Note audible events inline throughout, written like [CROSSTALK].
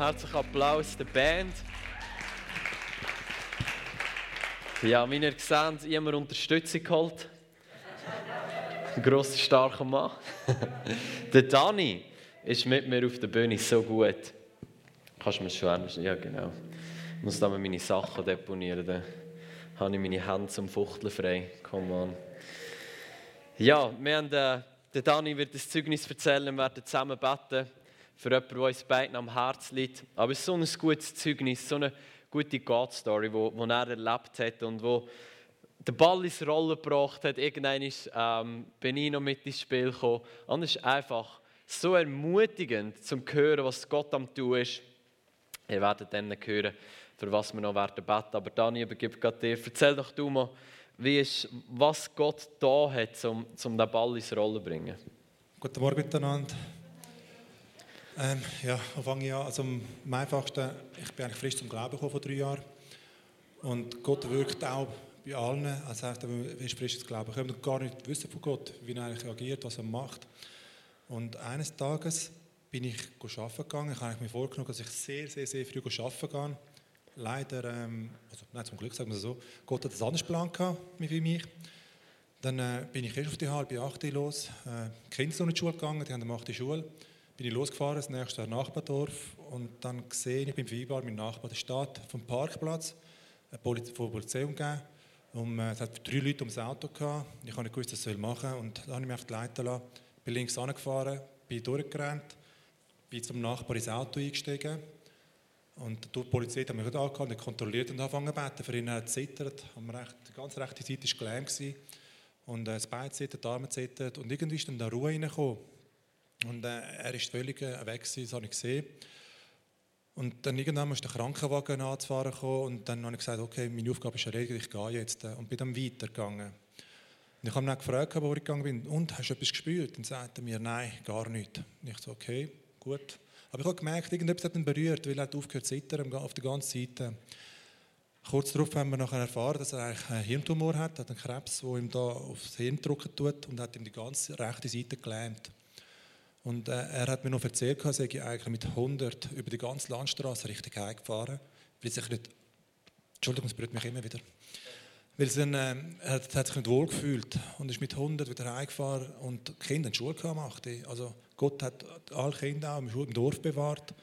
Herzlichen Applaus der Band. Ja, wie ihr seht, immer Unterstützung geholt. Ein grosser, starker Mann. [LAUGHS] der Dani ist mit mir auf der Bühne so gut. Kannst du mir schwer Ja, genau. Ich muss da meine Sachen deponieren. Dann habe ich meine Hände zum Fuchteln frei. Come on. Ja, wir haben, äh, der Dani wird das Zeugnis erzählen. Wir werden zusammen beten für jemanden, der uns beiden am Herzen liegt. Aber es ist so ein gutes Zeugnis, so eine gute God-Story, die er erlebt hat und wo den Ball ins Rollen gebracht hat. Irgendwann ist, ähm, bin ich noch mit ins Spiel gekommen. Und es ist einfach so ermutigend, zu hören, was Gott am tun ist. Ihr werdet dann hören, für was wir noch werden beten. Aber Dani, übergebe gerade dir. Erzähl doch du mal, wie ist, was Gott da hat, um, um den Ball ins Rollen zu bringen. Guten Morgen miteinander. Ähm, ja, fange ich an. Also am einfachsten, ich bin eigentlich frisch zum Glauben gekommen vor drei Jahren. Und Gott wirkt auch bei allen. Also sagt, man ist frisch zum Glauben gekommen und gar nicht wissen von Gott, wie er eigentlich agiert, was er macht. Und eines Tages bin ich arbeiten gegangen. Ich habe mir vorgenommen, dass ich sehr, sehr, sehr früh arbeiten gehe. Leider, ähm, also, nein, zum Glück sagen wir es so, Gott hat einen anderen Plan gehabt wie mich. Dann äh, bin ich erst auf die halbe acht los. Äh, die Kinder sind in die Schule gegangen, die haben eine achte Schule bin ich losgefahren, das nächste Nachbardorf und dann gesehen, ich bin vereinbar, mein Nachbar, der steht vom Parkplatz, von der Polizei umgeben. Und, äh, es hat drei Leute ums Auto gehabt. Ich habe nicht was ich machen soll. Und dann habe ich mich leiten lassen. Bin links angefahren, bin durchgerannt, bin zum Nachbar ins Auto eingestiegen. Und die Polizei hat mich angehalten, kontrolliert und angefangen zu beten. Für ihn hat es zittert. Die ganze rechte Seite war gelähmt. Und äh, das Bein zittert, die Arme zittert. Und irgendwie ist dann da Ruhe reingekommen. Und äh, er ist völlig äh, weg, das habe ich gesehen. Und dann irgendwann ist der Krankenwagen anzufahren gekommen und dann habe ich gesagt, okay, meine Aufgabe ist erledigt, ich gehe jetzt. Und bin dann weitergegangen. Und ich habe ihn dann gefragt, wo ich gegangen bin, und, hast du etwas gespürt? Und sagte er mir, nein, gar nicht. Und ich so, okay, gut. Aber ich habe gemerkt, irgendetwas hat ihn berührt, weil er hat aufgehört zu zittern auf der ganzen Seite. Kurz darauf haben wir nachher erfahren, dass er eigentlich einen Hirntumor hat, hat einen Krebs, der ihm da aufs Hirn drücken tut und hat ihm die ganze rechte Seite gelähmt. Und äh, er hat mir noch erzählt, dass er eigentlich mit 100 über die ganze Landstraße richtig heimgefahren, weil sich nicht, Entschuldigung, es berührt mich immer wieder, weil dann, äh, er hat, sich nicht wohl gefühlt und ist mit 100 wieder heimgefahren und die Kinder in die Schule gemacht. Also Gott hat alle Kinder auch im Dorf bewahrt.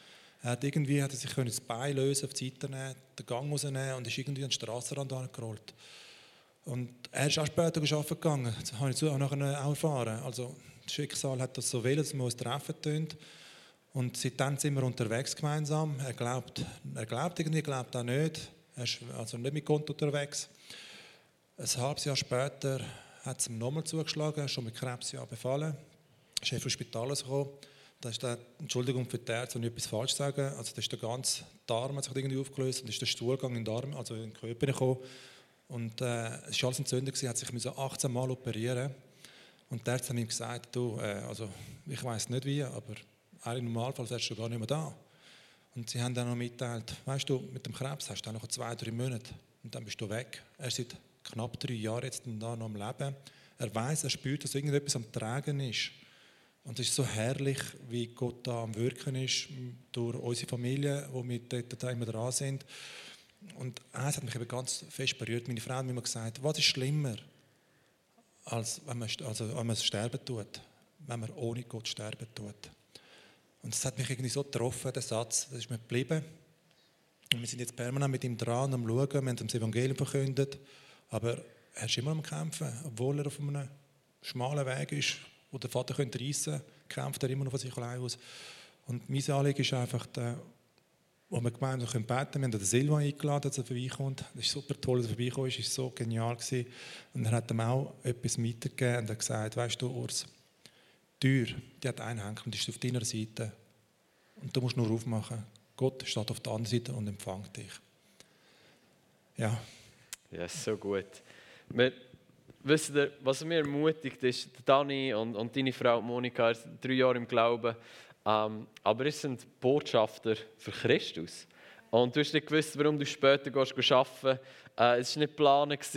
Er hat irgendwie hat er sich das Bein lösen, auf die Seite nehmen, den Gang rausnehmen und ist irgendwie an den Strassenrand angerollt. Und er ist auch später arbeiten gegangen. Das habe ich nachher auch erfahren. Also das Schicksal hat das so will, dass wir uns treffen tun. Und seitdem sind wir unterwegs gemeinsam. Er glaubt, er glaubt irgendwie, glaubt auch nicht. Er ist also nicht mit Gott unterwegs. Ein halbes Jahr später hat es ihm nochmal zugeschlagen, schon mit Krebs befallen. Er ist vom Spital gekommen. Da ist der, Entschuldigung für die Ärzte, wenn ich etwas falsch sage, also da ist der ganze Darm hat sich irgendwie aufgelöst und ist der Stuhlgang in den Darm, also in den Körper gekommen. Und äh, es war alles entzündet, er hat sich 18 Mal operieren und der hat ihm gesagt, du, äh, also ich weiß nicht wie, aber im Normalfall wärst du gar nicht mehr da. Und sie haben dann noch mitteilt, weißt du, mit dem Krebs hast du noch zwei, drei Monate und dann bist du weg. Er ist seit knapp drei Jahren jetzt da noch am Leben. Er weiß, er spürt, dass irgendetwas am Tragen ist. Und es ist so herrlich, wie Gott da am Wirken ist, durch unsere Familie, wo wir dort immer dran sind. Und eins hat mich eben ganz fest berührt. Meine Frau hat mir immer gesagt, was ist schlimmer? Als wenn man, also wenn man sterben tut, wenn man ohne Gott sterben tut. Und das hat mich irgendwie so getroffen, der Satz, das ist mir geblieben. Und wir sind jetzt permanent mit ihm dran, am Schauen, wir haben das Evangelium verkündet, aber er ist immer am Kämpfen, obwohl er auf einem schmalen Weg ist, wo der Vater reissen könnte, kämpft er immer noch von sich allein aus. Und mein Anliegen ist einfach, wo wir gemeinsam beten können. Wir haben den Silva eingeladen, dass er vorbeikommt. Das ist super toll, dass er vorbeikommt. Es war so genial. Und er hat ihm auch etwas mitgegeben und hat gesagt, weißt du, Urs, die Tür, die hat einen Henkel und ist auf deiner Seite. Und du musst nur aufmachen. Gott steht auf der anderen Seite und empfängt dich. Ja. Ja, so gut. Wir, wisst ihr, was mir ermutigt ist, Dani und, und deine Frau Monika, drei Jahre im Glauben, ähm, aber es sind Botschafter für Christus. Und du hast nicht gewusst, warum du später gehst arbeiten. Äh, es war nicht geplant, es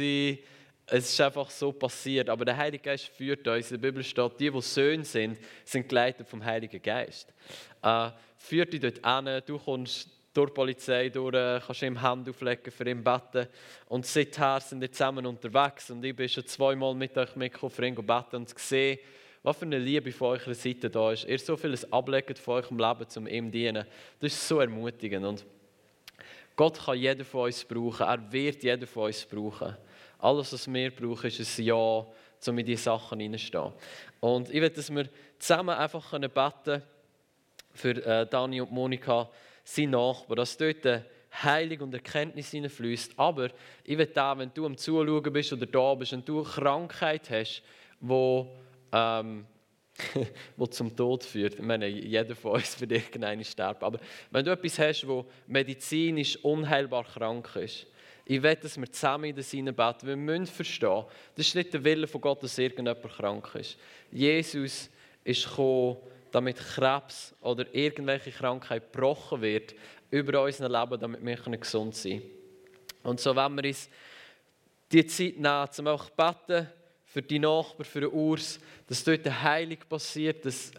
ist einfach so passiert. Aber der Heilige Geist führt uns. In der Bibel steht, die, die Söhne sind, sind geleitet vom Heiligen Geist. Äh, führt dich dort hin, du kommst durch die Polizei durch, kannst ihm Hand auflegen, für ihn beten. Und seither sind wir zusammen unterwegs. Und ich bin schon zweimal mit euch mitgekommen, für ihn beten und gesehen, was für eine Liebe von eurer Seite da ist. Ihr so vieles ablegt von eurem Leben, um ihm zu dienen. Das ist so ermutigend. Und Gott kann jeden von uns brauchen. Er wird jeden von uns brauchen. Alles, was wir brauchen, ist ein Ja, um in diese Sachen hineinzustehen. Und ich will, dass wir zusammen einfach beten können für äh, Dani und Monika, sein Nachbar, dass dort Heilung und Erkenntnis hineinfließt. Aber ich will da, wenn du am Zuschauen bist oder da bist und du eine Krankheit hast, die ähm, [LAUGHS] wo zum Tod führt. Ich meine, jeder von uns wird irgendwann sterben. Aber wenn du etwas hast, wo medizinisch unheilbar krank ist, ich will, dass wir zusammen in das beten. Wir müssen verstehen, das ist nicht der Wille von Gott, dass irgendjemand krank ist. Jesus ist gekommen, damit Krebs oder irgendwelche Krankheit gebrochen wird über unser Leben, damit wir gesund sein können. Und so wenn wir uns die Zeit nehmen, um auch beten, für die Nachbarn, für den Urs, dass dort eine Heilung passiert, dass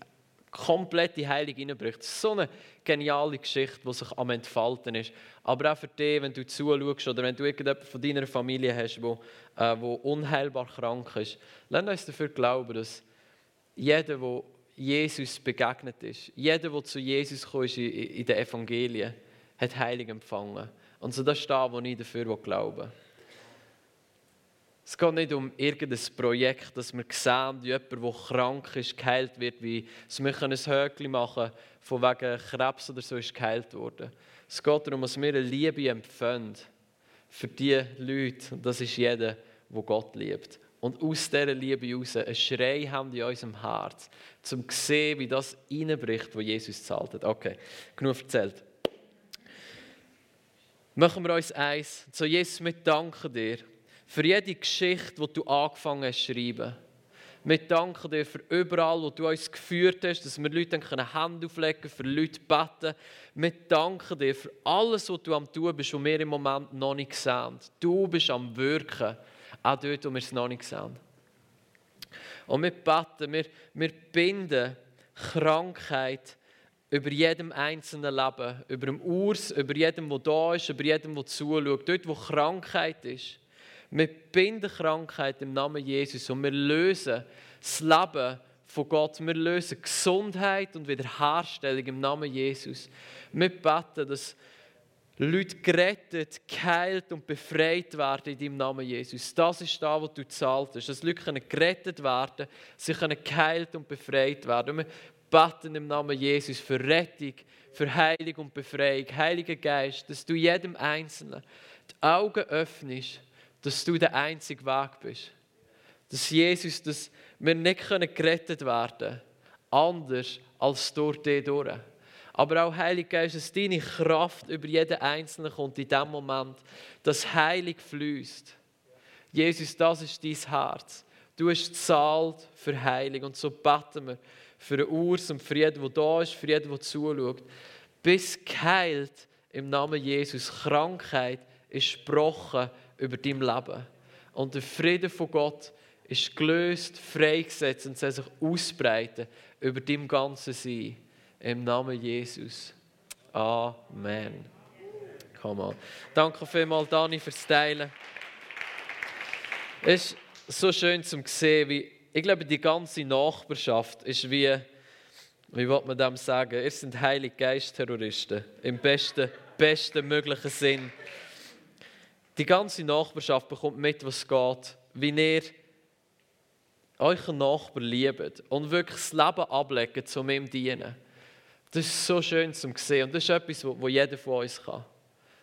komplette Heilung ist so eine geniale Geschichte, die sich am Entfalten ist. Aber auch für dich, wenn du zuschaust oder wenn du irgendjemanden von deiner Familie hast, der äh, wo unheilbar krank ist, lass uns dafür glauben, dass jeder, der Jesus begegnet ist, jeder, der zu Jesus gekommen ist in den Evangelien, hat Heilung empfangen. Und so das ist das, was ich dafür glaube. Es geht nicht um irgendein Projekt, dass wir sehen, wie jemand, der krank ist, geheilt wird, wie wir ein Höckchen machen von wegen Krebs oder so ist geheilt worden. Es geht darum, dass wir eine Liebe empfinden für die Leute. Und das ist jeder, der Gott liebt. Und aus dieser Liebe heraus einen Schrei haben in unserem Herz, um zu sehen, wie das reinbricht, was Jesus zahlt hat. Okay, genug erzählt. Machen wir uns eins. So, Jesus, wir danken dir für jede Geschichte, die du angefangen hast zu schreiben. Wir danken dir für überall, wo du uns geführt hast, dass wir Leuten Hände auflegen können, für Leute beten. Wir danken dir für alles, was du am tun bist, was wir im Moment noch nicht sehen. Du bist am Wirken, auch dort, wo wir es noch nicht sehen. Und wir beten, wir, wir binden Krankheit über jedem einzelnen Leben, über dem Urs, über jedem, der da ist, über jedem, der zuschaut. Dort, wo Krankheit ist, wir binden Krankheit im Namen Jesus und wir lösen das Leben von Gott. Wir lösen Gesundheit und Wiederherstellung im Namen Jesus. Wir beten, dass Leute gerettet, geheilt und befreit werden in deinem Namen Jesus. Das ist da, was du zahlt hast. Dass Leute gerettet werden, sie können geheilt und befreit werden. Und wir beten im Namen Jesus für Rettung, für Heilung und Befreiung. Heiliger Geist, dass du jedem Einzelnen die Augen öffnest dass du der einzige Weg bist. Dass Jesus, dass wir nicht gerettet werden können, anders als durch dich durch. Aber auch Heilig Geist, dass deine Kraft über jeden Einzelnen kommt in dem Moment, dass Heilig fließt. Jesus, das ist dein Herz. Du hast zahlt für Heilung. Und so beten wir für den Urs und für jeden, der da ist, für jeden, der zuschaut. Bis geheilt im Namen Jesus. Krankheit ist gebrochen über dein Leben. Und der Friede von Gott ist gelöst, freigesetzt und soll sich ausbreiten über dein ganzes Sein. Im Namen Jesus. Amen. Come on. Danke vielmals, Dani, fürs Teilen. Es ist so schön zu sehen, wie ich glaube, die ganze Nachbarschaft ist wie, wie will man dem sagen, ihr sind Heilige Geist-Terroristen im besten, besten möglichen Sinn. Die ganze Nachbarschaft bekommt mit, was geht, wie ihr euren Nachbarn liebt und wirklich das Leben ablegen, um ihm zu dienen. Das ist so schön zu sehen und das ist etwas, was jeder von uns kann.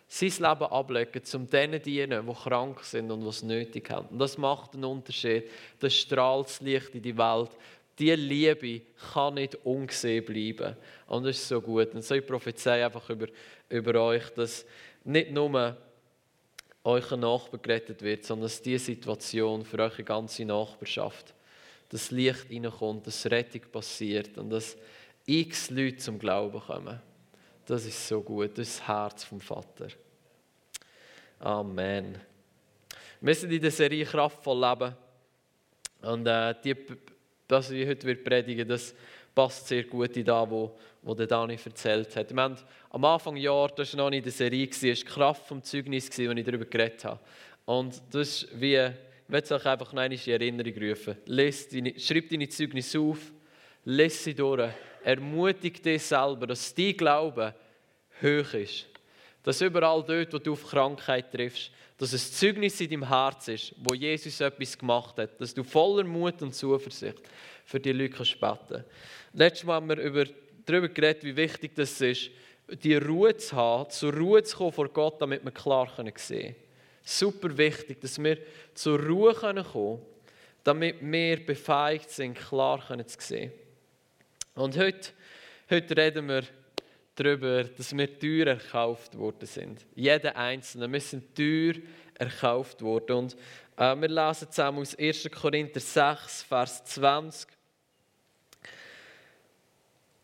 Sein Leben ablegen, um denen dienen, die krank sind und was nötig haben. Und das macht einen Unterschied. Das strahlt das Licht in die Welt. Diese Liebe kann nicht ungesehen bleiben. Und das ist so gut. Und so ich prophezei einfach über, über euch, dass nicht nur euer Nachbar gerettet wird, sondern dass diese Situation für eure ganze Nachbarschaft, das Licht reinkommt, dass Rettung passiert und dass x Leute zum Glauben kommen. Das ist so gut, das das Herz vom Vater. Amen. Wir sind in der Serie Kraftvoll Leben. Und äh, die, was ich heute predigen das passt sehr gut in das, wo der Dani erzählt hat. Haben am Anfang des Jahres, das war noch nicht in der Serie, war die Kraft vom Zeugnis, als ich darüber geredet habe. Und das ist wie, ich möchte euch einfach noch in Erinnerung rufen. Deine, schreib deine Zeugnisse auf, lese sie durch, ermutige dich selber, dass dein Glaube hoch ist. Dass überall dort, wo du auf Krankheit triffst, dass es Zeugnis in deinem Herz ist, wo Jesus etwas gemacht hat, dass du voller Mut und Zuversicht für die Leute beten Letztes Mal haben wir über, darüber geredet, wie wichtig das ist, die Ruhe zu haben, zur Ruhe zu kommen vor Gott, damit wir klar sehen können. Super wichtig, dass wir zur Ruhe kommen können, damit wir befähigt sind, klar zu sehen. Und heute, heute reden wir darüber, dass wir teuer erkauft worden sind. Jeder Einzelne. Wir sind teuer erkauft worden. Und äh, wir lesen zusammen aus 1. Korinther 6, Vers 20.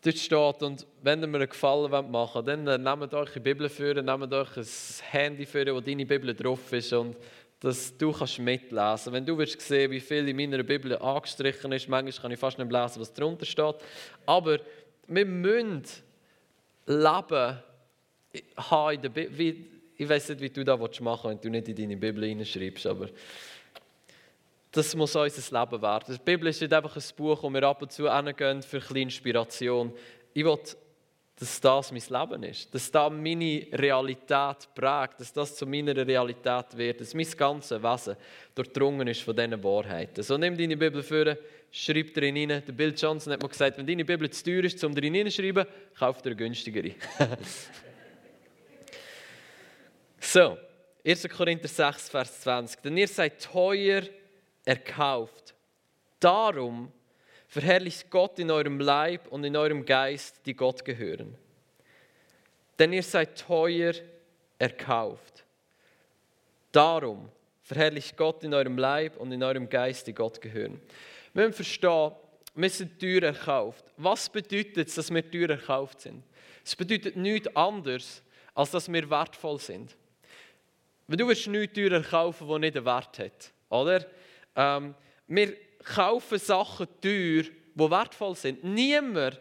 Dort steht, und wenn ihr mir einen Gefallen machen wollt, dann äh, nehmt euch die Bibel für, nehmt euch ein Handy für, wo deine Bibel drauf ist und dass du kannst mitlesen Wenn du willst sehen, wie viel in meiner Bibel angestrichen ist, manchmal kann ich fast nicht lesen, was drunter steht. Aber wir müssen Leben haben in der Bibel. Ich weiß nicht, wie du das machen willst, wenn du nicht in deine Bibel hineinschreibst, aber das muss unser Leben werden. Die Bibel ist nicht einfach ein Buch, wo wir ab und zu hingehen für ein Inspiration. Ich will, dass das mein Leben ist, dass das meine Realität prägt, dass das zu meiner Realität wird, dass mein ganzes Wesen durchdrungen ist von diesen Wahrheiten. So nimm deine Bibel vor, schreib drin rein. Der Bill Johnson hat mir gesagt, wenn deine Bibel zu teuer ist, um drin hineinzuschreiben, kauf dir eine günstigere. [LAUGHS] so, 1. Korinther 6, Vers 20. Denn ihr seid teuer erkauft. Darum verherrlicht Gott in eurem Leib und in eurem Geist, die Gott gehören. Denn ihr seid teuer erkauft. Darum verherrlicht Gott in eurem Leib und in eurem Geist, die Gott gehören. Wir müssen verstehen, wir sind teuer erkauft. Was bedeutet es, dass wir teuer erkauft sind? Es bedeutet nichts anderes, als dass wir wertvoll sind. Wenn du willst nichts teuer kaufen, das nicht einen Wert hat, oder? Ähm, wir kaufen Sachen teuer, die wertvoll sind. Niemand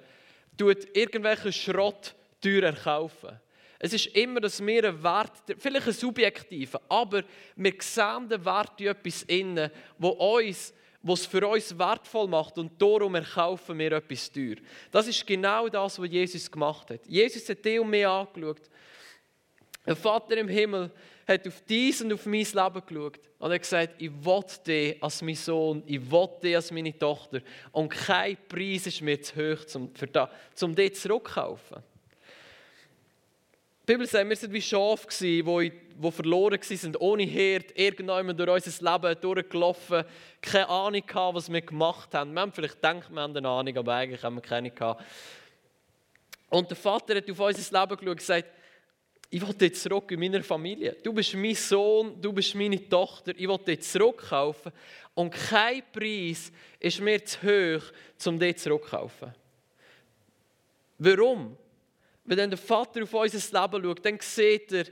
tut irgendwelchen Schrott teuer kaufen. Es ist immer, dass wir einen Wert, vielleicht einen subjektiven, aber wir sehen den Wert in etwas innen, wo uns was für uns wertvoll macht und darum erkaufen wir etwas teuer. Das ist genau das, was Jesus gemacht hat. Jesus hat dich und mich angeschaut. Der Vater im Himmel hat auf dies und auf mein Leben geschaut und hat gesagt, ich will dich als mein Sohn, ich will dich als meine Tochter und kein Preis ist mir zu hoch, um, für da, um dich zurückzukaufen. Die Bibel sagt, wir waren wie Schafe, die, verloren waren, ohne Herd, irgendwann durch unser Leben durchgelaufen, keine Ahnung hatten, was wir gemacht haben. Wir haben vielleicht gedacht, wir haben eine Ahnung, aber eigentlich haben wir keine gehabt. Und der Vater hat auf unser Leben geschaut und gesagt, ich will dich zurück in meiner Familie. Du bist mein Sohn, du bist meine Tochter, ich will dich zurückkaufen. Und kein Preis ist mir zu hoch, um dich zurückzukaufen. Warum? Wenn dann der Vater auf unser Leben schaut, dann sieht er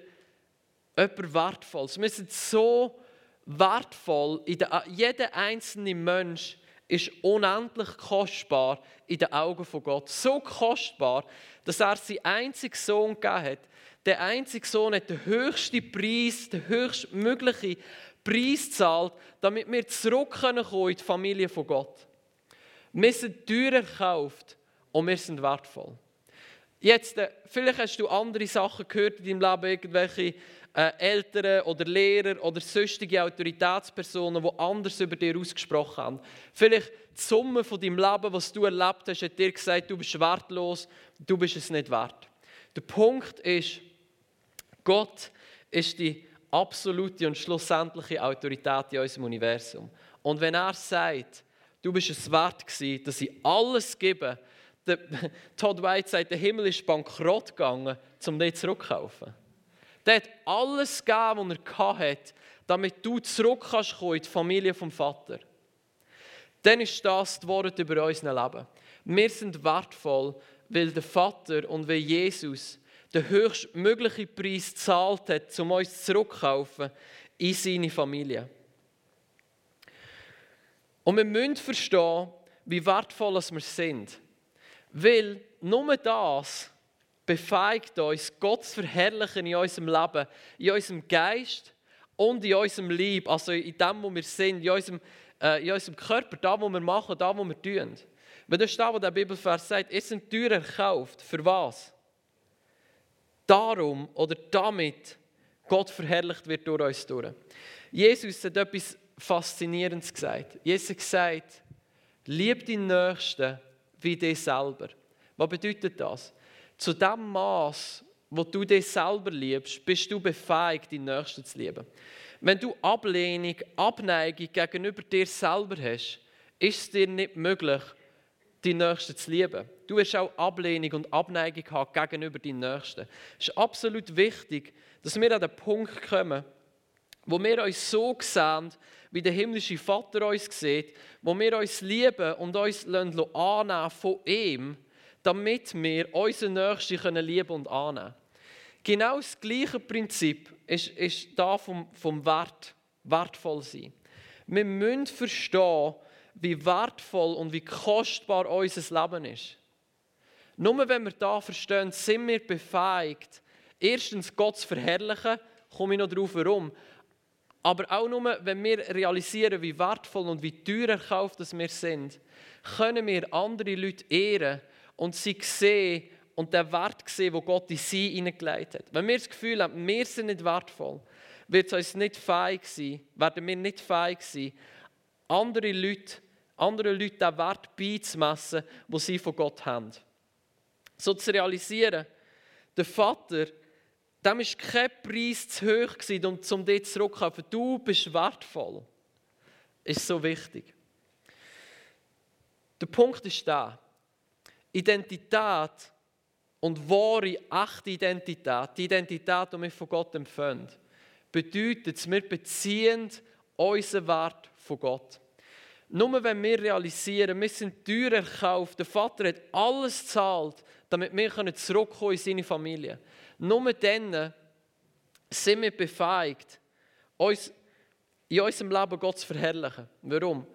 etwas Wertvolles. Wir sind so wertvoll. Jeder einzelne Mensch ist unendlich kostbar in den Augen von Gott. So kostbar, dass er seinen einzigen Sohn gegeben hat. Der einzige Sohn hat den höchsten Preis, den höchstmöglichen Preis zahlt, damit wir zurückkommen können in die Familie von Gott. Wir sind teuer erkauft und wir sind wertvoll. Jetzt, äh, vielleicht hast du andere Sachen gehört in deinem Leben, irgendwelche äh, Eltern oder Lehrer oder sonstige Autoritätspersonen, die anders über dir ausgesprochen haben. Vielleicht die Summe von deinem Leben, was du erlebt hast, hat dir gesagt, du bist wertlos, du bist es nicht wert. Der Punkt ist, Gott ist die absolute und schlussendliche Autorität in unserem Universum. Und wenn er sagt, du bist es wert gewesen, dass ich alles gebe, der, [LAUGHS] Todd White sagt, der Himmel ist bankrott gegangen, um dich zurückzukaufen. Der hat alles gegeben, was er hatte, damit du zurück kannst in die Familie vom Vater. Dann ist das die Wort über unser Leben. Wir sind wertvoll, weil der Vater und weil Jesus den höchstmöglichen Preis gezahlt hat, um uns zurückzukaufen in seine Familie. Und wir müssen verstehen, wie wertvoll wir sind. Weil nur das befeigt uns, Gott zu verherrlichen in unserem Leben, in unserem Geist und in unserem Leib, also in dem, wo wir sind, in unserem, äh, in unserem Körper, da, wo wir machen, da, wo wir tun. Wenn das da, wo der Bibelvers sagt, ihr seid teuer erkauft. Für was? Darum oder damit Gott verherrlicht wird durch uns durch. Jesus hat etwas Faszinierendes gesagt. Jesus hat gesagt, lieb deinen Nächsten wie dich selber. Was bedeutet das? Zu dem Maß, wo du dich selber liebst, bist du befähigt, deinen Nächsten zu lieben. Wenn du Ablehnung, Abneigung gegenüber dir selber hast, ist es dir nicht möglich, die Nächsten zu lieben. Du wirst auch Ablehnung und Abneigung haben gegenüber deinen Nächsten. Es ist absolut wichtig, dass wir an den Punkt kommen, wo wir uns so sehen, wie der himmlische Vater uns sieht, wo wir uns lieben und uns annehmen von ihm, damit wir unseren Nächsten lieben und annehmen können. Genau das gleiche Prinzip ist, ist da vom, vom Wert, wertvoll sein. Wir müssen verstehen, wie wertvoll und wie kostbar unser Leben ist. Nur wenn wir da verstehen, sind wir befähigt, erstens Gott zu verherrlichen, komme ich noch darauf herum, aber auch nur, wenn wir realisieren, wie wertvoll und wie teuer erkauft wir sind, können wir andere Leute ehren und sie sehen und den Wert sehen, den Gott in sie hineingelegt hat. Wenn wir das Gefühl haben, wir sind nicht wertvoll, wird es uns nicht fähig sein, werden wir nicht fähig sein, andere Leute, anderen Leuten den Wert beizumessen, den sie von Gott haben. So zu realisieren, der Vater, dem war kein Preis zu hoch, um, um dich zurückzukommen. Du bist wertvoll. Ist so wichtig. Der Punkt ist da. Identität und wahre, echte Identität, die Identität, die wir von Gott empfangen, bedeutet, wir beziehen unseren Wert von Gott. Nur wenn wir realisieren, wir sind teuer erkauft, der Vater hat alles gezahlt, damit wir zurückkommen in seine Familie. Nur dann sind wir befähigt, uns in unserem Leben Gott zu verherrlichen. Warum?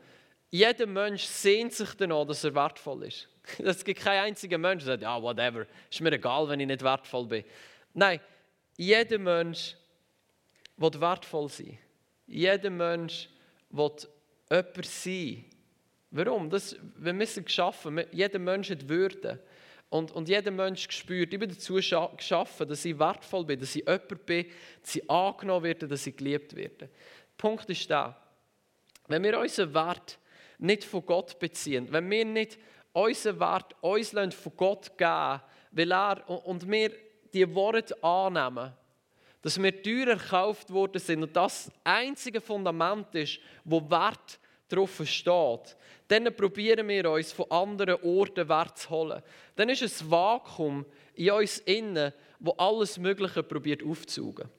Jeder Mensch sehnt sich danach, dass er wertvoll ist. [LAUGHS] Es gibt keinen einzigen Mensch, der sagt, ja, whatever, ist mir egal, wenn ich nicht wertvoll bin. Nein, jeder Mensch will wertvoll sein. Jeder Mensch will jemand sein. Warum? Das, wir müssen geschaffen. Jeder Mensch hat Würde. Und, und jeder Mensch spürt, ich bin dazu geschaffen, dass ich wertvoll bin, dass ich jemand bin, dass ich angenommen werde, dass ich geliebt werde. Der Punkt ist da, wenn wir unseren Wert nicht von Gott beziehen, wenn wir nicht unseren Wert uns von Gott geben weil er, und wir die Worte annehmen, dass wir teuer erkauft worden sind und das einzige Fundament ist, wo Wert drauf steht, dann probieren wir uns von anderen Orten Wert zu holen. Dann ist ein Vakuum in uns innen, wo alles Mögliche probiert aufzusaugen.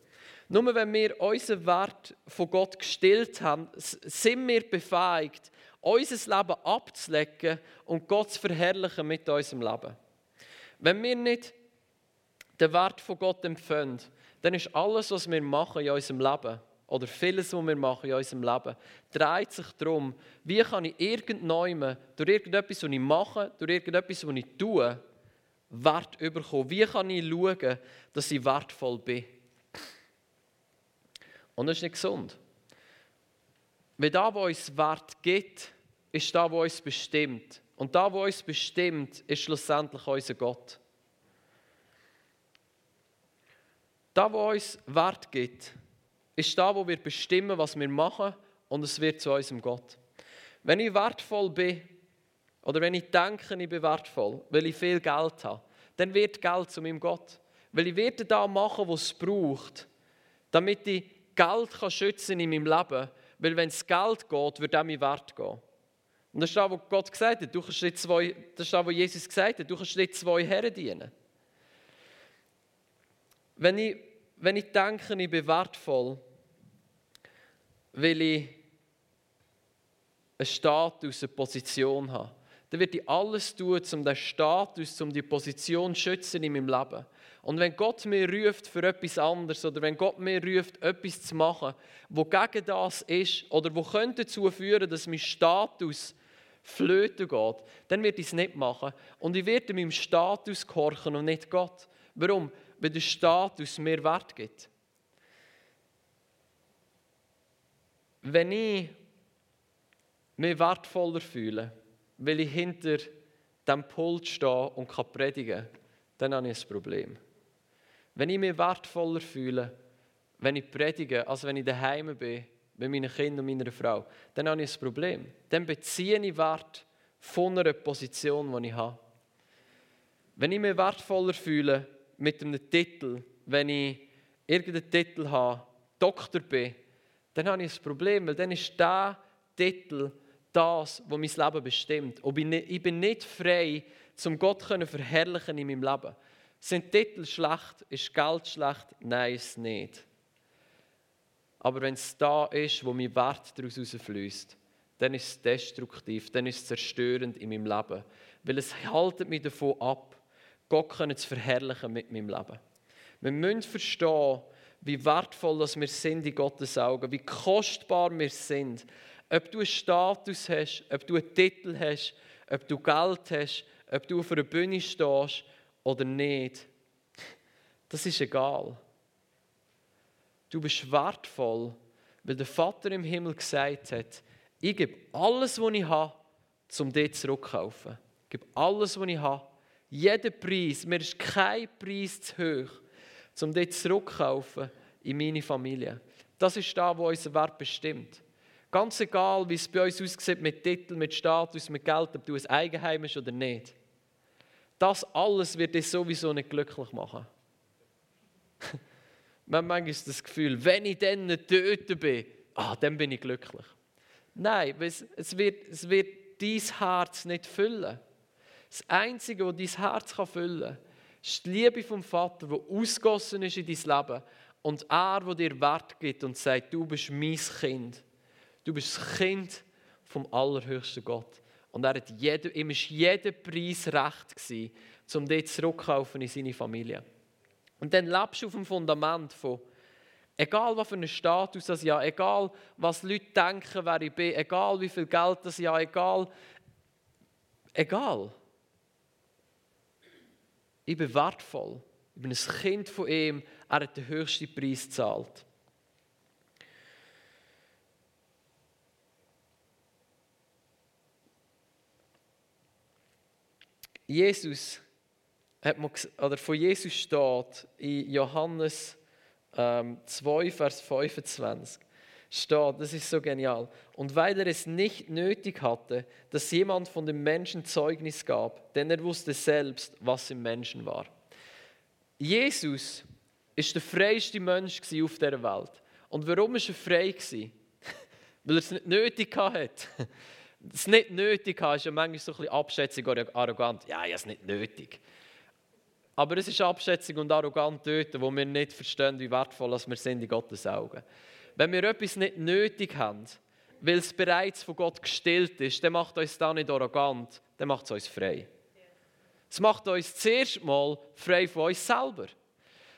Nur wenn wir unseren Wert von Gott gestillt haben, sind wir befähigt, unser Leben abzulegen und Gott zu verherrlichen mit unserem Leben. Wenn wir nicht den Wert von Gott empfinden, dann ist alles, was wir machen in unserem Leben, oder vieles, was wir machen in unserem Leben, dreht sich darum, wie kann ich irgendwann durch irgendetwas, was ich mache, durch irgendetwas, was ich tue, Wert bekommen. Wie kann ich schauen, dass ich wertvoll bin? Und das ist nicht gesund. Weil da, wo uns Wert gibt, ist da, wo uns bestimmt. Und da, wo uns bestimmt, ist schlussendlich unser Gott. Da, wo uns Wert gibt, ist da, wo wir bestimmen, was wir machen und es wird zu unserem Gott. Wenn ich wertvoll bin oder wenn ich denke, ich bin wertvoll, weil ich viel Geld habe, dann wird Geld zu meinem Gott. Weil ich werde da machen, was es braucht, damit ich Geld kann schützen in meinem Leben. Weil wenn es Geld geht, wird auch mein Wert gehen. Und das ist das, was Gott gesagt hat. Du kannst nicht zwei, das ist das, was Jesus gesagt hat. Du kannst nicht zwei Herren dienen. Wenn ich wenn ich denke, ich bin wertvoll, weil ich einen Status, eine Position habe, dann werde ich alles tun, um den Status, um die Position zu schützen in meinem Leben. Und wenn Gott mir ruft für etwas anderes oder wenn Gott mir ruft, etwas zu machen, wo gegen das ist oder wo könnte dazu führen, dass mein Status flöten geht, dann werde ich es nicht machen. Und ich werde meinem Status gehorchen und nicht Gott. Warum? Weil der Status mehr Wert gibt. Wenn ich mich wertvoller fühle, weil ich hinter dem Pult stehe und kann predigen dann habe ich ein Problem. Wenn ich mich wertvoller fühle, wenn ich predige, als wenn ich daheim bin, mit meinen Kindern und meiner Frau, dann habe ich ein Problem. Dann beziehe ich Wert von einer Position, die ich habe. Wenn ich mich wertvoller fühle mit einem Titel, wenn ich irgendeinen Titel habe, Doktor bin, dann habe ich ein Problem, weil dann ist der Titel das, was mein Leben bestimmt. Und ich bin nicht frei, um Gott zu verherrlichen in meinem Leben. Sind Titel schlecht? Ist Geld schlecht? Nein, ist nicht. Aber wenn es da ist, wo mein Wert daraus herausfließt, dann ist es destruktiv, dann ist es zerstörend in meinem Leben. Weil es haltet mich davon ab, Gott zu verherrlichen mit meinem Leben. Wir müssen verstehen, wie wertvoll wir sind in Gottes Augen, wie kostbar wir sind. Ob du einen Status hast, ob du einen Titel hast, ob du Geld hast, ob du auf einer Bühne stehst oder nicht, das ist egal. Du bist wertvoll, weil der Vater im Himmel gesagt hat, ich gebe alles, was ich habe, um dir zurückzukaufen. Ich gebe alles, was ich habe. Jeden Preis, mir ist kein Preis zu hoch, um dir zurückzukaufen in meine Familie. Das ist da, wo unser Wert bestimmt. Ganz egal, wie es bei uns aussieht mit Titel, mit Status, mit Geld, ob du ein Eigenheim hast oder nicht. Das alles wird dich sowieso nicht glücklich machen. [LAUGHS] Man hat manchmal das Gefühl, wenn ich dann nicht töten bin, ah, dann bin ich glücklich. Nein, es, es, wird, es wird dein Herz nicht füllen. Das Einzige, was dein Herz füllen kann, ist die Liebe vom Vater, die ausgossen ist in dein Leben. Und er, der dir Wert gibt und sagt, du bist mein Kind. Du bist das Kind vom allerhöchsten Gott. Und er hat jede, ihm war jeder Preis recht, gewesen, um dich zurückzukaufen in seine Familie. Und dann lebst du auf dem Fundament von, egal was für einen Status ich habe, egal was Leute denken, wer ich bin, egal wie viel Geld ich habe, egal, egal. Ich bin wertvoll. Ich bin ein Kind von ihm. Er hat den höchsten Preis gezahlt. Jesus hat man, oder von Jesus steht in Johannes ähm, 2, Vers 25, steht, das ist so genial. Und weil er es nicht nötig hatte, dass jemand von dem Menschen Zeugnis gab, denn er wusste selbst, was im Menschen war. Jesus ist der freiste Mensch auf der Welt. Und warum war er frei? [LAUGHS] weil er es nicht nötig hatte. [LAUGHS] Es nicht nötig hatte, ist ja manchmal so ein bisschen abschätzig oder arrogant. Ja, habe es nicht nötig. Aber es ist Abschätzung und arrogant dort, wo wir nicht verstehen, wie wertvoll wir sind in Gottes Augen. Wenn wir etwas nicht nötig haben, weil es bereits von Gott gestillt ist, dann macht uns das nicht arrogant, dann macht es uns frei. Es macht uns zuerst mal frei von uns selber.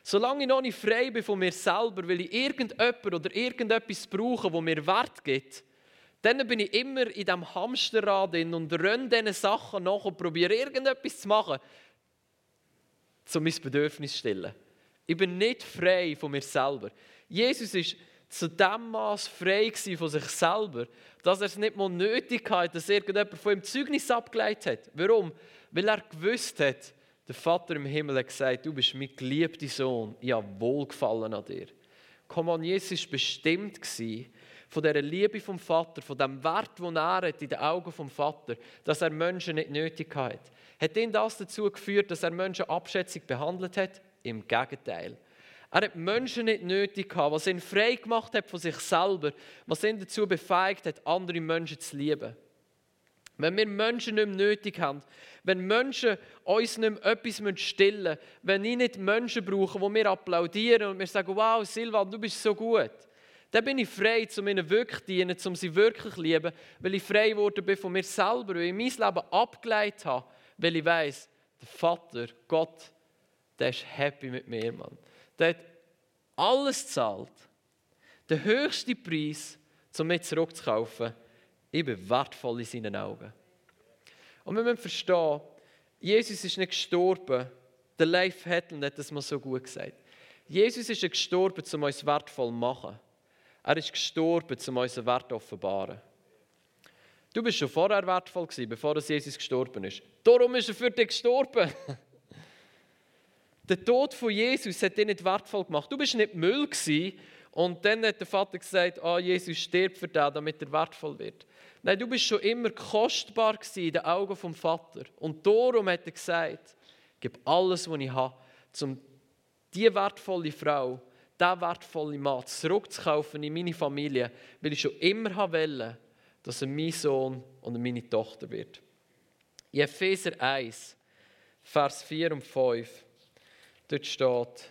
Solange ich noch nicht frei bin von mir selber, weil ich irgendjemand oder irgendetwas brauche, wo mir Wert gibt, dann bin ich immer in diesem Hamsterrad und renne diesen Sachen nach und probiere irgendetwas zu machen, um mein Bedürfnis zu stillen. Ich bin nicht frei von mir selber. Jesus ist zu dem Maß frei von sich selber, dass er es nicht mal nötig hat, dass irgendjemand von ihm Zeugnis abgeleitet hat. Warum? Weil er gewusst hat, der Vater im Himmel hat gesagt, du bist mein geliebter Sohn, ich habe Wohlgefallen an dir. Komm an, Jesus war bestimmt von dieser Liebe vom Vater, von dem Wert, den er hat in den Augen vom Vater, dass er Menschen nicht nötig hat. Hat ihn das dazu geführt, dass er Menschen abschätzig behandelt hat? Im Gegenteil. Er hat Menschen nicht nötig gehabt, was ihn frei gemacht hat von sich selber, was ihn dazu befähigt hat, andere Menschen zu lieben. Wenn wir Menschen nicht mehr nötig haben, wenn Menschen uns nicht mehr etwas stillen müssen, wenn ich nicht Menschen brauche, die mir applaudieren und mir sagen, wow, Silvan, du bist so gut, Dann bin ich frei, um ihnen wirklich dienen, um sie wirklich zu lieben, weil ich frei geworden bin von mir selber, weil ich mein Leben abgeleitet habe, weil ich weiß, der Vater, Gott, der ist happy mit mir, Mann. Der hat alles zahlt. Der höchste Preis, um mich zurückzukaufen. Ich bin wertvoll in seinen Augen. Und wir müssen verstehen, Jesus ist nicht gestorben. Der Leif Hetland hat das mal so gut gesagt. Jesus ist gestorben, um uns wertvoll zu machen. Er ist gestorben, um unseren Wert zu offenbaren. Du bist schon vorher wertvoll gewesen, bevor Jesus gestorben ist. Darum ist er für dich gestorben. [LAUGHS] Der Tod von Jesus hat dich nicht wertvoll gemacht. Du bist nicht Müll gewesen, und dann hat der Vater gesagt, oh, Jesus stirbt für dich, damit er wertvoll wird. Nein, du bist schon immer kostbar in den Augen vom Vater. Und darum hat er gesagt, gib alles, was ich habe, um diese wertvolle Frau, diesen wertvollen Mann zurückzukaufen in meine Familie, weil ich schon immer wollte, dass er mein Sohn und meine Tochter wird. In Epheser 1, Vers 4 und 5, dort steht,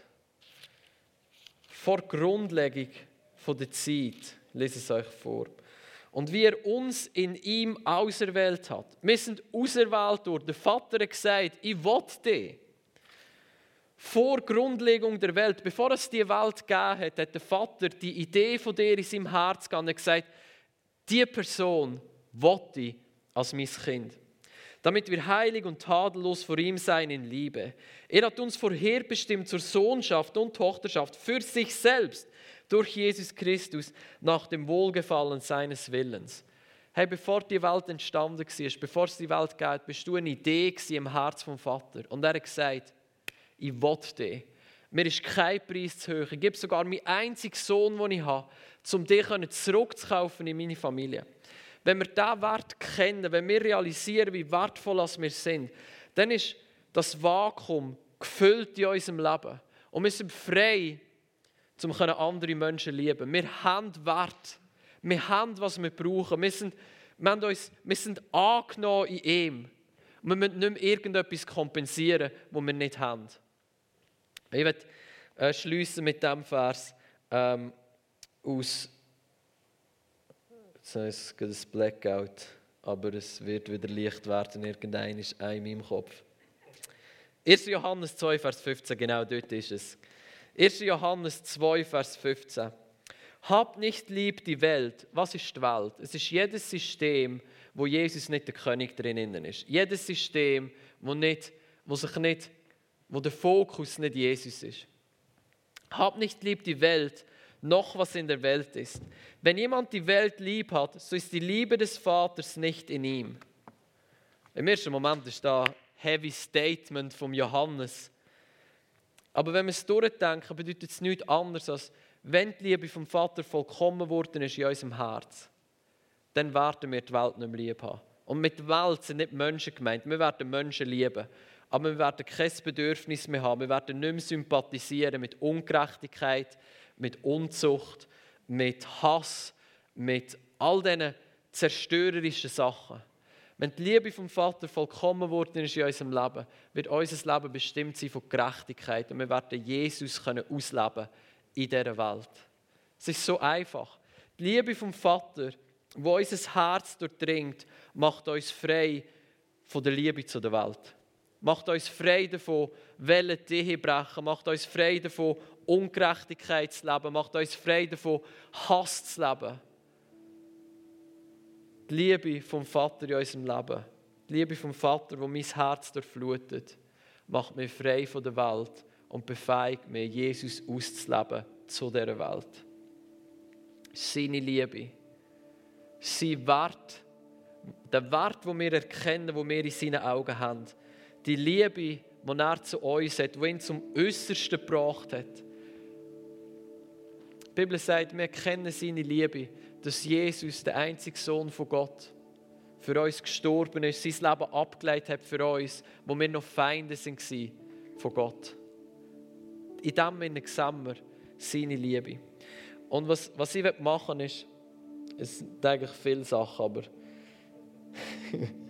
vor Grundlegung der Zeit, lese es euch vor, und wie er uns in ihm auserwählt hat. Wir sind auserwählt durch. Der Vater hat gesagt, ich will dich. Vor Grundlegung der Welt, bevor es die Welt gegeben hat, hat der Vater die Idee von dir in seinem Herz gehabt und gesagt, diese Person will ich als mein Kind. Damit wir heilig und tadellos vor ihm sein in Liebe. Er hat uns vorherbestimmt zur Sohnschaft und Tochterschaft für sich selbst durch Jesus Christus nach dem Wohlgefallen seines Willens. Hey, bevor die Welt entstanden war, bevor es die Welt gab, bist du eine Idee im Herz vom Vater. Und er hat gesagt, ich will dich. Mir ist kein Preis zu hoch. Ich gebe sogar meinen einzigen Sohn, den ich habe, um dich zurückzukaufen in meine Familie. Wenn wir diesen Wert kennen, wenn wir realisieren, wie wertvoll wir sind, dann ist das Vakuum gefüllt in unserem Leben. Und wir sind frei, um andere Menschen zu lieben. Wir haben Wert. Wir haben, was wir brauchen. Wir sind, wir haben uns, wir sind angenommen in ihm. Und wir müssen nicht mehr irgendetwas kompensieren, was wir nicht haben. Ich werde äh, schließen mit dem Vers ähm, aus. Es ein Blackout, aber es wird wieder Licht werden. Irgendein ist in meinem Kopf. 1. Johannes 2, Vers 15, genau dort ist es. 1. Johannes 2, Vers 15. Habt nicht lieb die Welt. Was ist die Welt? Es ist jedes System, wo Jesus nicht der König drinnen ist. Jedes System, wo, nicht, wo, sich nicht, wo der Fokus nicht Jesus ist. Habt nicht lieb die Welt, noch was in der Welt ist. Wenn jemand die Welt lieb hat, so ist die Liebe des Vaters nicht in ihm. Im ersten Moment ist da Heavy Statement vom Johannes. Aber wenn wir es durchdenken, bedeutet es nichts anderes, als wenn die Liebe vom Vater vollkommen geworden ist in unserem Herz, dann werden wir die Welt nicht mehr lieb haben. Und mit Welt sind nicht Menschen gemeint. Wir werden Menschen lieben. Aber wir werden kein Bedürfnis mehr haben. Wir werden nicht mehr sympathisieren mit Ungerechtigkeit, mit Unzucht, mit Hass, mit all diesen zerstörerischen Sachen. Wenn die Liebe vom Vater vollkommen geworden ist in unserem Leben, wird unser Leben bestimmt sein von Gerechtigkeit und wir werden Jesus können ausleben in dieser Welt. Es ist so einfach. Die Liebe vom Vater, wo unser Herz durchdringt, macht uns frei von der Liebe zu der Welt. Macht uns frei davon, Wellen die brechen, macht uns frei davon, Ungerechtigkeit zu leben, macht uns frei davon, Hass zu leben. Die Liebe vom Vater in unserem Leben, die Liebe vom Vater, wo mein Herz durchflutet, macht mich frei von der Welt und befähigt mich, Jesus auszuleben zu dieser Welt. Seine Liebe, sein Wert, der Wert, den wir erkennen, wo wir in seinen Augen haben, die Liebe, die er zu uns hat, die ihn zum Äußersten gebracht hat. Die Bibel sagt, wir erkennen seine Liebe, dass Jesus, der einzige Sohn von Gott, für uns gestorben ist, sein Leben abgeleitet hat für uns, wo wir noch Feinde waren von Gott. In dem Sinne sehen wir seine Liebe. Und was, was ich machen will, ist, es sind eigentlich viele Sachen, aber [LAUGHS]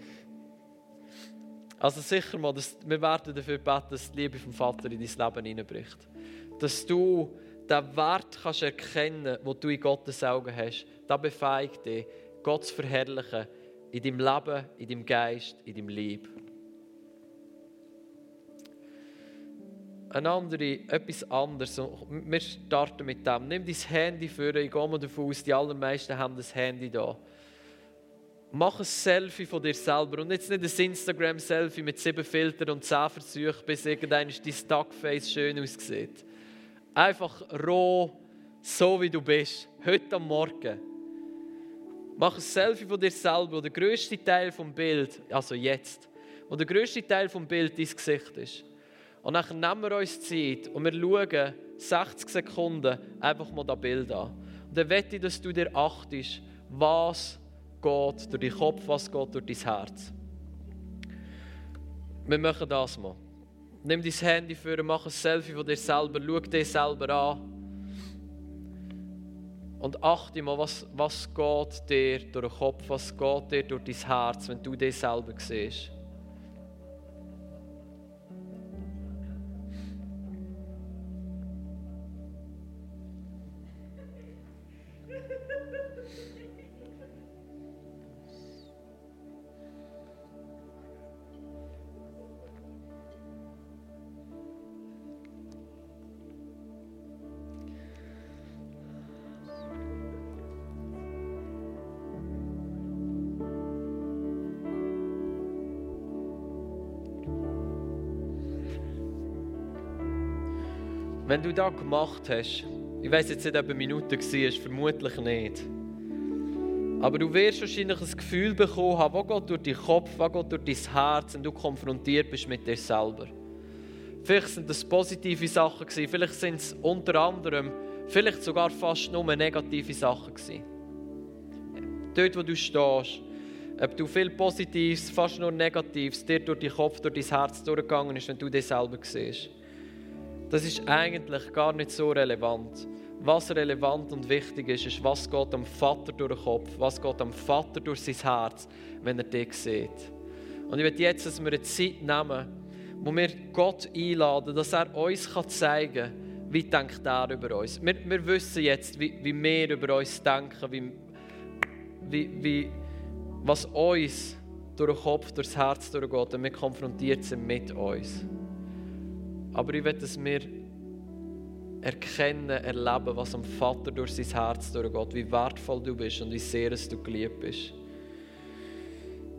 also sicher mal, dass wir werden dafür beten, dass die Liebe vom Vater in dein Leben hineinbricht. Dass du den Wert kannst erkennen wo du in Gottes Augen hast, das befähigt dich, Gott zu verherrlichen in deinem Leben, in deinem Geist, in deinem Leben. Ein andere, etwas anderes. Wir starten mit dem. Nimm dein Handy für, ich gehe mal davon aus, die allermeisten haben das Handy da. Mach ein Selfie von dir selber und jetzt nicht ein Instagram-Selfie mit sieben Filtern und zehn Versuchen, bis irgendein dein Stuckface schön aussieht. Einfach roh, so wie du bist, heute am Morgen. Mach ein Selfie von dir selber, wo der grösste Teil vom Bild, also jetzt, wo der grösste Teil vom Bild dein Gesicht ist. Und dann nehmen wir uns Zeit und wir schauen 60 Sekunden einfach mal das Bild an. Und dann möchte ich, dass du dir achtest, was geht durch deinen Kopf, was geht durch dein Herz. Wir machen das mal. Nimm dein Handy für, mach ein Selfie von dir selber, schau dich selber an. Und achte mal, was, was geht dir durch den Kopf, was geht dir durch dein Herz, wenn du dich selber siehst. Wenn du das gemacht hast, ich weiß jetzt nicht, ob eine Minute war, vermutlich nicht. Aber du wirst wahrscheinlich ein Gefühl bekommen haben, was geht durch deinen Kopf, was geht durch dein Herz, wenn du konfrontiert bist mit dir selber. Vielleicht sind das positive Sachen gewesen, vielleicht sind es unter anderem, vielleicht sogar fast nur negative Sachen gewesen. Dort, wo du stehst, ob du viel Positives, fast nur Negatives dir durch deinen Kopf, durch dein Herz durchgegangen ist, wenn du dich selber siehst. Das ist eigentlich gar nicht so relevant. Was relevant und wichtig ist, ist, was geht am Vater durch den Kopf, was geht am Vater durch sein Herz, wenn er dich sieht. Und ich möchte jetzt, dass wir eine Zeit nehmen, wo wir Gott einladen, dass er uns zeigen kann, wie denkt er über uns. Wir, wir wissen jetzt, wie, wie wir über uns denken, wie, wie, wie, was uns durch den Kopf, durch das Herz durchgeht und wir konfrontiert sind mit uns. Aber ich will, dass wir erkennen, erleben, was am Vater durch sein Herz durchgeht, wie wertvoll du bist und wie sehr es du geliebt bist.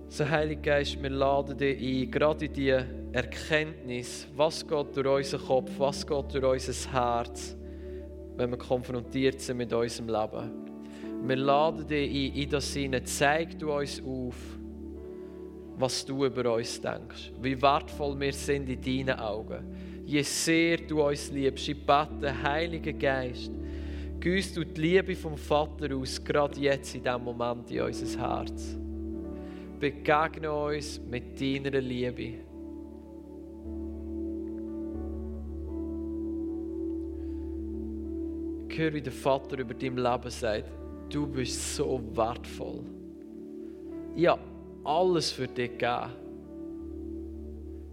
So, Heiliger Geist, wir laden dich ein, gerade in die Erkenntnis, was geht durch unseren Kopf, was geht durch unser Herz, wenn wir konfrontiert sind mit unserem Leben. Wir laden dich ein, in das Sinne, zeig du uns auf, was du über uns denkst, wie wertvoll wir sind in deinen Augen je sehr du uns liebst. Ich bete, Heiliger Geist, gießt du die Liebe vom Vater aus, gerade jetzt in diesem Moment in unser Herz. Begegne uns mit deiner Liebe. Ich höre, wie der Vater über dein Leben sagt, du bist so wertvoll. Habe alles für dich gegeben.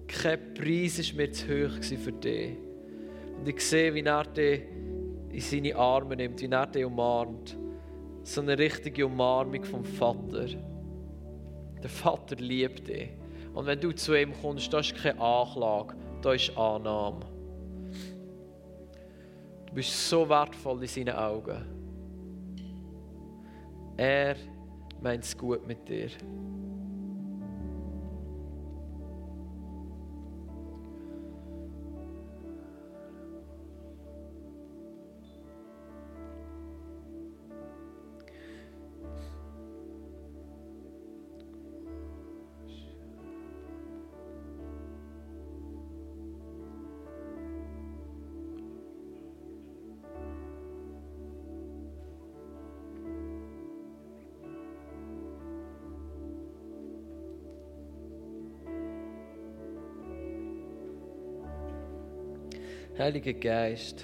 Kein Preis war mir zu hoch für dich. Und ich sehe, wie er dich in seine Arme nimmt, wie er dich umarmt. So eine richtige Umarmung vom Vater. Der Vater liebt dich. Und wenn du zu ihm kommst, da ist keine Anklage, da ist Annahme. Du bist so wertvoll in seinen Augen. Er meint es gut mit dir. Heiliger Geist,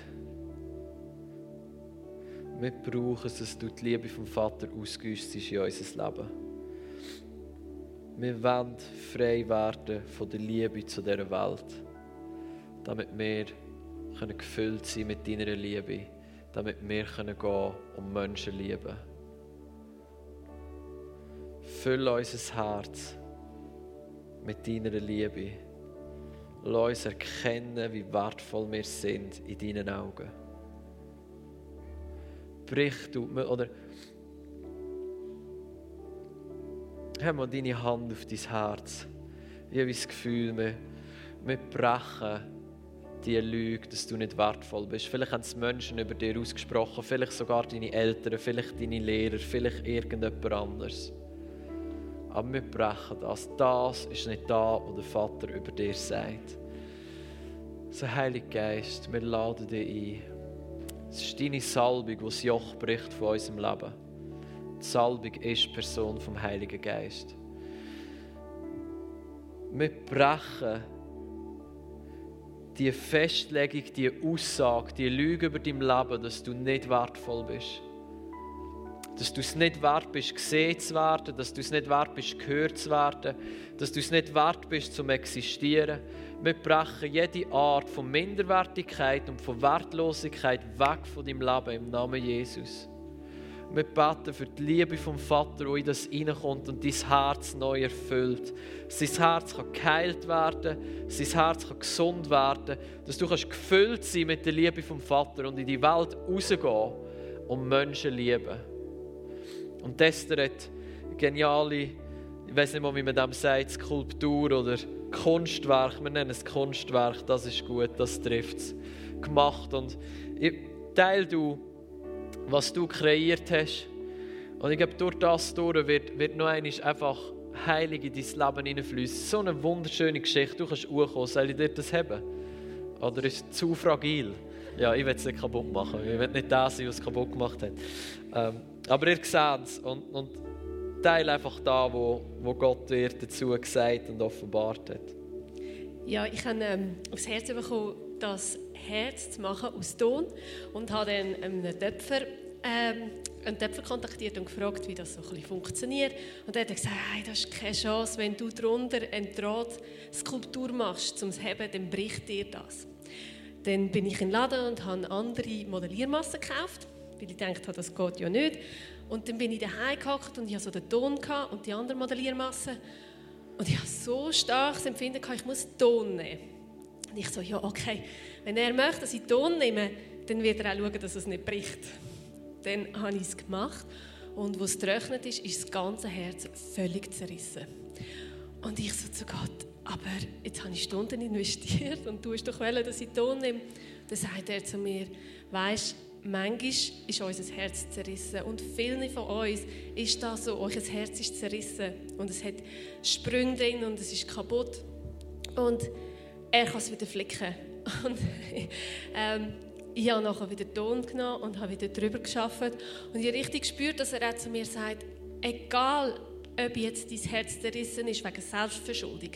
wir brauchen es, dass du die Liebe vom Vater ausgüsst in unser Leben. Wir wollen frei werden von der Liebe zu dieser Welt, damit wir gefüllt sein mit deiner Liebe, damit wir können gehen und Menschen lieben. Fülle unser Herz mit deiner Liebe. Lass uns erkennen, wie wertvoll wir sind in deinen Augen. Brich du, oder Hab mal deine Hand auf dein Herz. Ich habe das Gefühl, wir, wir brechen die Lüge, dass du nicht wertvoll bist. Vielleicht haben es Menschen über dir ausgesprochen, vielleicht sogar deine Eltern, vielleicht deine Lehrer, vielleicht irgendjemand anderes. Aber wir brechen das. Das ist nicht da, was der Vater über dir sagt. So, Heiliger Geist, wir laden dich ein. Es ist deine Salbung, die das Joch bricht von unserem Leben. Die Salbung ist die Person vom Heiligen Geist. Wir brechen die Festlegung, die Aussage, die Lüge über dein Leben, dass du nicht wertvoll bist. Dass du es nicht wert bist, gesehen zu werden, dass du es nicht wert bist, gehört zu werden, dass du es nicht wert bist, zum Existieren. Wir brechen jede Art von Minderwertigkeit und von Wertlosigkeit weg von deinem Leben im Namen Jesus. Wir beten für die Liebe vom Vater, die in das hineinkommt und dein Herz neu erfüllt. Sein Herz kann geheilt werden, sein Herz kann gesund werden, dass du kannst gefüllt sein mit der Liebe vom Vater und in die Welt rausgehen und Menschen lieben. Und Esther hat geniale, ich weiß nicht mal, wie man dem sagt, Skulptur oder Kunstwerk, wir nennen es Kunstwerk, das ist gut, das trifft es, gemacht. Und ich teile du was du kreiert hast. Und ich glaube, durch das durch wird, wird noch einmal einfach heilig in dein Leben hineinfließen. So eine wunderschöne Geschichte. Du kannst hochkommen. Soll ich dir das haben? Oder ist es zu fragil? Ja, ich will es nicht kaputt machen. Ich will nicht das sein, was es kaputt gemacht hat. Ähm, aber ihr seht es und, und teile einfach da, wo, wo Gott dir dazu gesagt und offenbart hat. Ja, ich habe ähm, aufs Herz bekommen, das Herz zu machen aus Ton und habe dann einen Töpfer, ähm, einen Töpfer kontaktiert und gefragt, wie das so ein bisschen funktioniert. Und er hat gesagt, hey, das ist keine Chance, wenn du darunter eine Drahtskulptur machst, zum Heben, dann bricht dir das. Dann bin ich in den Laden und habe andere Modelliermassen gekauft, weil ich dachte, das geht ja nicht. Und dann bin ich daheim gehockt und ich hatte so den Ton und die andere Modelliermasse. Und ich habe so starkes Empfinden, ich muss Ton nehmen. Und ich so, ja, okay, wenn er möchte, dass ich Ton nehme, dann wird er auch schauen, dass es nicht bricht. Dann habe ich es gemacht und wo es trocknet ist, ist das ganze Herz völlig zerrissen. Und ich so zu Gott, aber jetzt habe ich Stunden investiert und du hast doch wollen, dass ich Ton nehme. Dann sagt er zu mir, weißt manchmal ist unser Herz zerrissen und vielen von uns ist das so, euer Herz ist zerrissen und es hat Sprünge drin und es ist kaputt. Und er kann es wieder flicken. [LAUGHS] Und ähm, ich habe nachher wieder Ton genommen und habe wieder drüber geschafft. Und ich habe richtig gespürt, dass er auch zu mir sagt, egal ob jetzt dein Herz zerrissen ist wegen Selbstverschuldung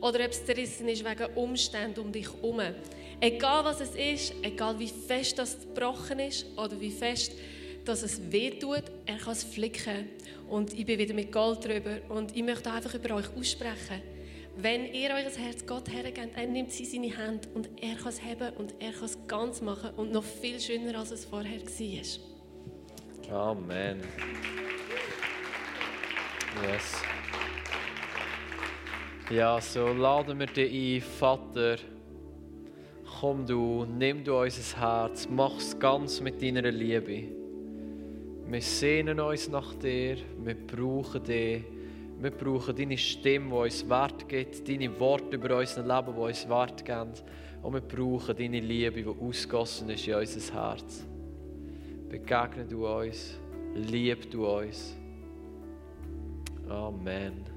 oder ob es zerrissen ist wegen Umständen um dich herum. Egal was es ist, egal wie fest das gebrochen ist oder wie fest dass es wehtut, er kann es flicken. Und ich bin wieder mit Gold drüber und ich möchte einfach über euch aussprechen wenn ihr euer Herz Gott hergebt, er nimmt sie in seine Hand und er kann es haben und er kann es ganz machen und noch viel schöner, als es vorher war. Amen. Yes. Ja, so laden wir dich ein, Vater. Komm du, nimm du unser Herz, mach es ganz mit deiner Liebe. Wir sehnen uns nach dir, wir brauchen dich. Wir brauchen deine Stimme, die uns Wert gibt, deine Worte über unser Leben, die uns Wert geben. Und wir brauchen deine Liebe, die ausgossen ist in unser Herz. Begegne du uns, lieb du uns. Amen.